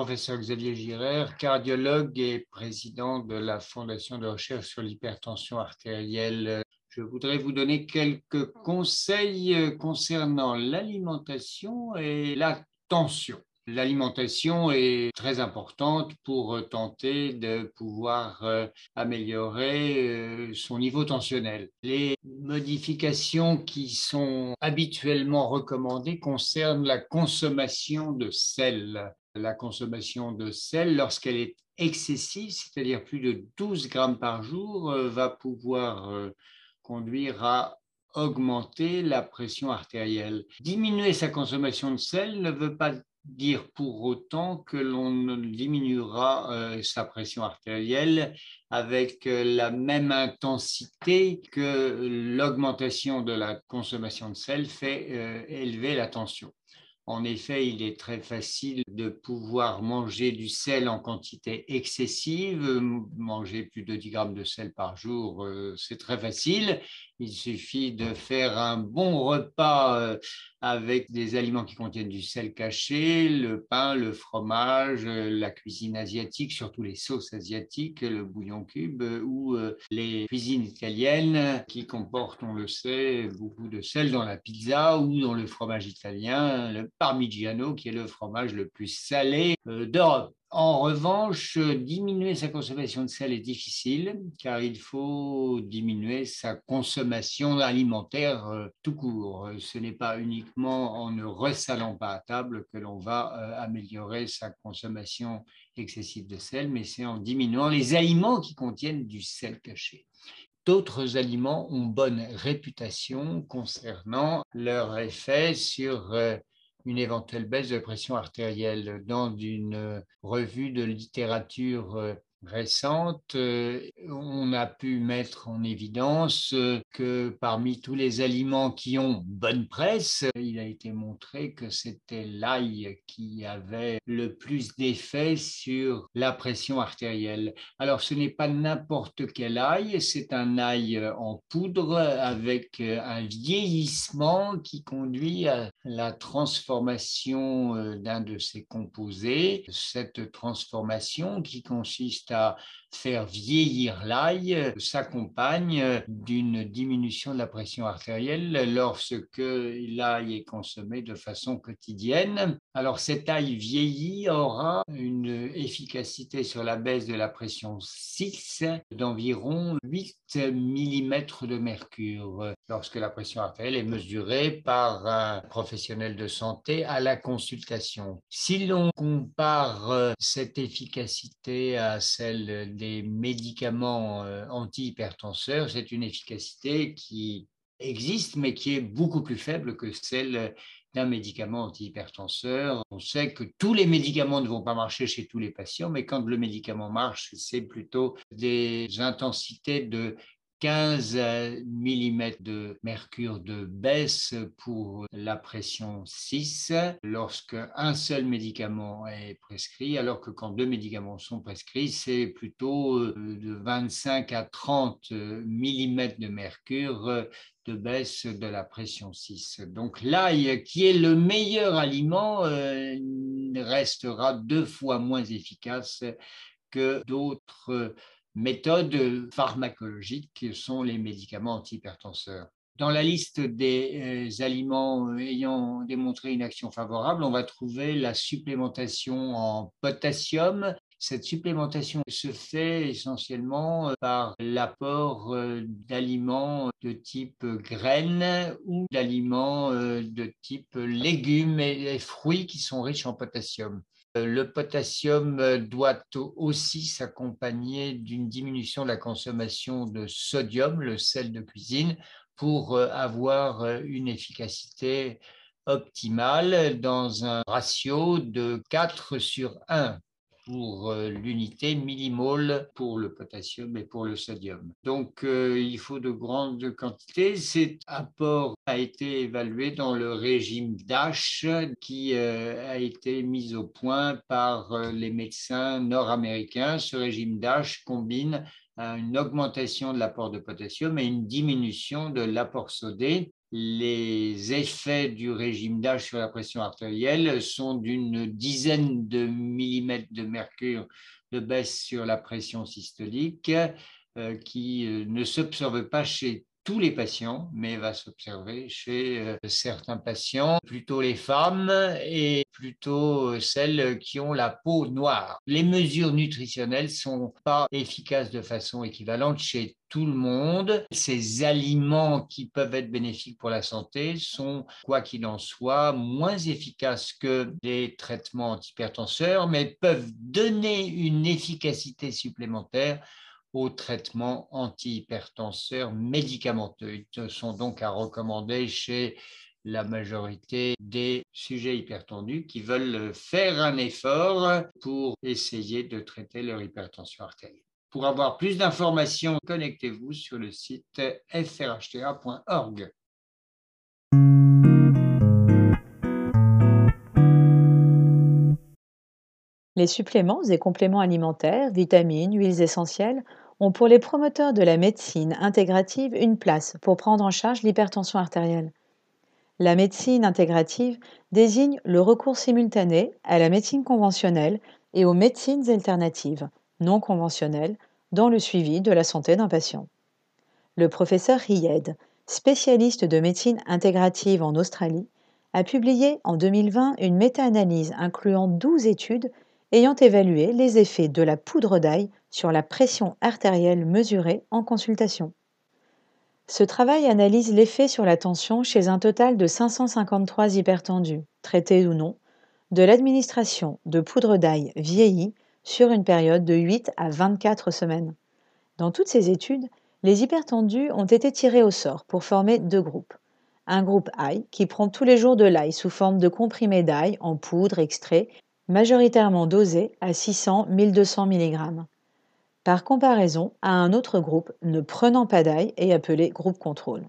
professeur Xavier Girer, cardiologue et président de la Fondation de recherche sur l'hypertension artérielle. Je voudrais vous donner quelques conseils concernant l'alimentation et la tension. L'alimentation est très importante pour euh, tenter de pouvoir euh, améliorer euh, son niveau tensionnel. Les modifications qui sont habituellement recommandées concernent la consommation de sel. La consommation de sel, lorsqu'elle est excessive, c'est-à-dire plus de 12 grammes par jour, va pouvoir conduire à augmenter la pression artérielle. Diminuer sa consommation de sel ne veut pas dire pour autant que l'on diminuera euh, sa pression artérielle avec euh, la même intensité que l'augmentation de la consommation de sel fait euh, élever la tension. En effet, il est très facile de pouvoir manger du sel en quantité excessive. Manger plus de 10 grammes de sel par jour, c'est très facile. Il suffit de faire un bon repas euh, avec des aliments qui contiennent du sel caché, le pain, le fromage, euh, la cuisine asiatique, surtout les sauces asiatiques, le bouillon cube euh, ou les cuisines italiennes qui comportent, on le sait, beaucoup de sel dans la pizza ou dans le fromage italien, le parmigiano qui est le fromage le plus salé d'Europe. En revanche, diminuer sa consommation de sel est difficile car il faut diminuer sa consommation alimentaire euh, tout court. Ce n'est pas uniquement en ne ressalant pas à table que l'on va euh, améliorer sa consommation excessive de sel, mais c'est en diminuant les aliments qui contiennent du sel caché. D'autres aliments ont bonne réputation concernant leur effet sur euh, une éventuelle baisse de pression artérielle. Dans une revue de littérature euh, récente, euh, on a pu mettre en évidence euh, que parmi tous les aliments qui ont bonne presse, il a été montré que c'était l'ail qui avait le plus d'effet sur la pression artérielle. Alors ce n'est pas n'importe quel ail, c'est un ail en poudre avec un vieillissement qui conduit à la transformation d'un de ses composés. Cette transformation qui consiste à faire vieillir l'ail s'accompagne d'une diminution de la pression artérielle lorsque l'ail est consommé de façon quotidienne. Alors cet ail vieilli aura une efficacité sur la baisse de la pression 6 d'environ 8 mm de mercure lorsque la pression artérielle est mesurée par un professionnel de santé à la consultation. Si l'on compare cette efficacité à celle des médicaments euh, antihypertenseurs, c'est une efficacité qui existe, mais qui est beaucoup plus faible que celle d'un médicament antihypertenseur. On sait que tous les médicaments ne vont pas marcher chez tous les patients, mais quand le médicament marche, c'est plutôt des intensités de 15 mm de mercure de baisse pour la pression 6 lorsque un seul médicament est prescrit, alors que quand deux médicaments sont prescrits, c'est plutôt euh, de 25 à 30 mm de mercure de baisse de la pression 6. Donc l'ail, qui est le meilleur aliment, euh, restera deux fois moins efficace que d'autres méthodes pharmacologiques qui sont les médicaments antihypertenseurs. Dans la liste des euh, aliments ayant démontré une action favorable, on va trouver la supplémentation en potassium. Cette supplémentation se fait essentiellement euh, par l'apport euh, d'aliments de type graines ou d'aliments de type légumes et fruits qui sont riches en potassium. Euh, le potassium euh, doit aussi s'accompagner d'une diminution de la consommation de sodium, le sel de cuisine, pour euh, avoir une efficacité optimale dans un ratio de 4 sur 1 pour euh, l'unité millimole pour le potassium et pour le sodium. Donc, euh, il faut de grandes quantités. Cet apport a été évalué dans le régime DASH qui euh, a été mis au point par les médecins nord-américains. Ce régime DASH combine une augmentation de l'apport de potassium et une diminution de l'apport sodé les effets du régime d'âge sur la pression artérielle sont d'une dizaine de millimètres de mercure de baisse sur la pression systolique euh, qui euh, ne s'observe pas chez tous les patients, mais va s'observer chez euh, certains patients, plutôt les femmes et plutôt celles qui ont la peau noire. Les mesures nutritionnelles sont pas efficaces de façon équivalente chez tout le monde. Ces aliments qui peuvent être bénéfiques pour la santé sont, quoi qu'il en soit, moins efficaces que les traitements antihypertenseurs, mais peuvent donner une efficacité supplémentaire aux traitements antihypertenseurs médicamenteux. Ils sont donc à recommander chez la majorité des sujets hypertendus qui veulent faire un effort pour essayer de traiter leur hypertension artérielle. Pour avoir plus d'informations, connectez-vous sur le site frhta.org. Les suppléments et compléments alimentaires, vitamines, huiles essentielles ont pour les promoteurs de la médecine intégrative une place pour prendre en charge l'hypertension artérielle. La médecine intégrative désigne le recours simultané à la médecine conventionnelle et aux médecines alternatives, non conventionnelles, dans le suivi de la santé d'un patient. Le professeur Riyed, spécialiste de médecine intégrative en Australie, a publié en 2020 une méta-analyse incluant 12 études ayant évalué les effets de la poudre d'ail sur la pression artérielle mesurée en consultation. Ce travail analyse l'effet sur la tension chez un total de 553 hypertendus, traités ou non, de l'administration de poudre d'ail vieillie sur une période de 8 à 24 semaines. Dans toutes ces études, les hypertendus ont été tirés au sort pour former deux groupes. Un groupe ail qui prend tous les jours de l'ail sous forme de comprimés d'ail en poudre extrait majoritairement dosé à 600-1200 mg, par comparaison à un autre groupe ne prenant pas d'ail et appelé groupe contrôle.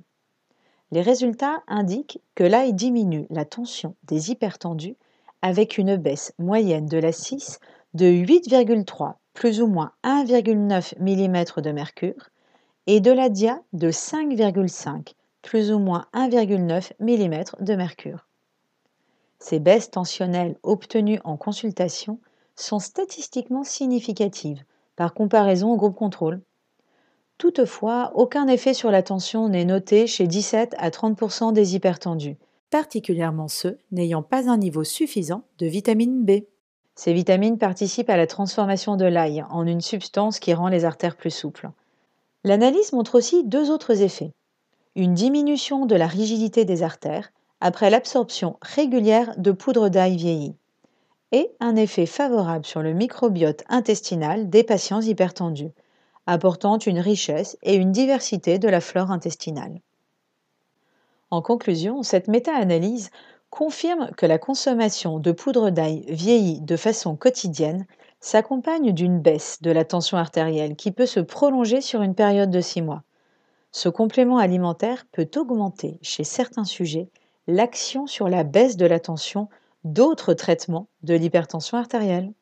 Les résultats indiquent que l'ail diminue la tension des hypertendus avec une baisse moyenne de la 6 de 8,3 plus ou moins 1,9 mm de mercure et de la dia de 5,5 plus ou moins 1,9 mm de mercure. Ces baisses tensionnelles obtenues en consultation sont statistiquement significatives par comparaison au groupe contrôle. Toutefois, aucun effet sur la tension n'est noté chez 17 à 30% des hypertendus, particulièrement ceux n'ayant pas un niveau suffisant de vitamine B. Ces vitamines participent à la transformation de l'ail en une substance qui rend les artères plus souples. L'analyse montre aussi deux autres effets. Une diminution de la rigidité des artères après l'absorption régulière de poudre d'ail vieillie et un effet favorable sur le microbiote intestinal des patients hypertendus, apportant une richesse et une diversité de la flore intestinale. En conclusion, cette méta-analyse confirme que la consommation de poudre d'ail vieillie de façon quotidienne s'accompagne d'une baisse de la tension artérielle qui peut se prolonger sur une période de six mois. Ce complément alimentaire peut augmenter chez certains sujets l'action sur la baisse de la tension d'autres traitements de l'hypertension artérielle.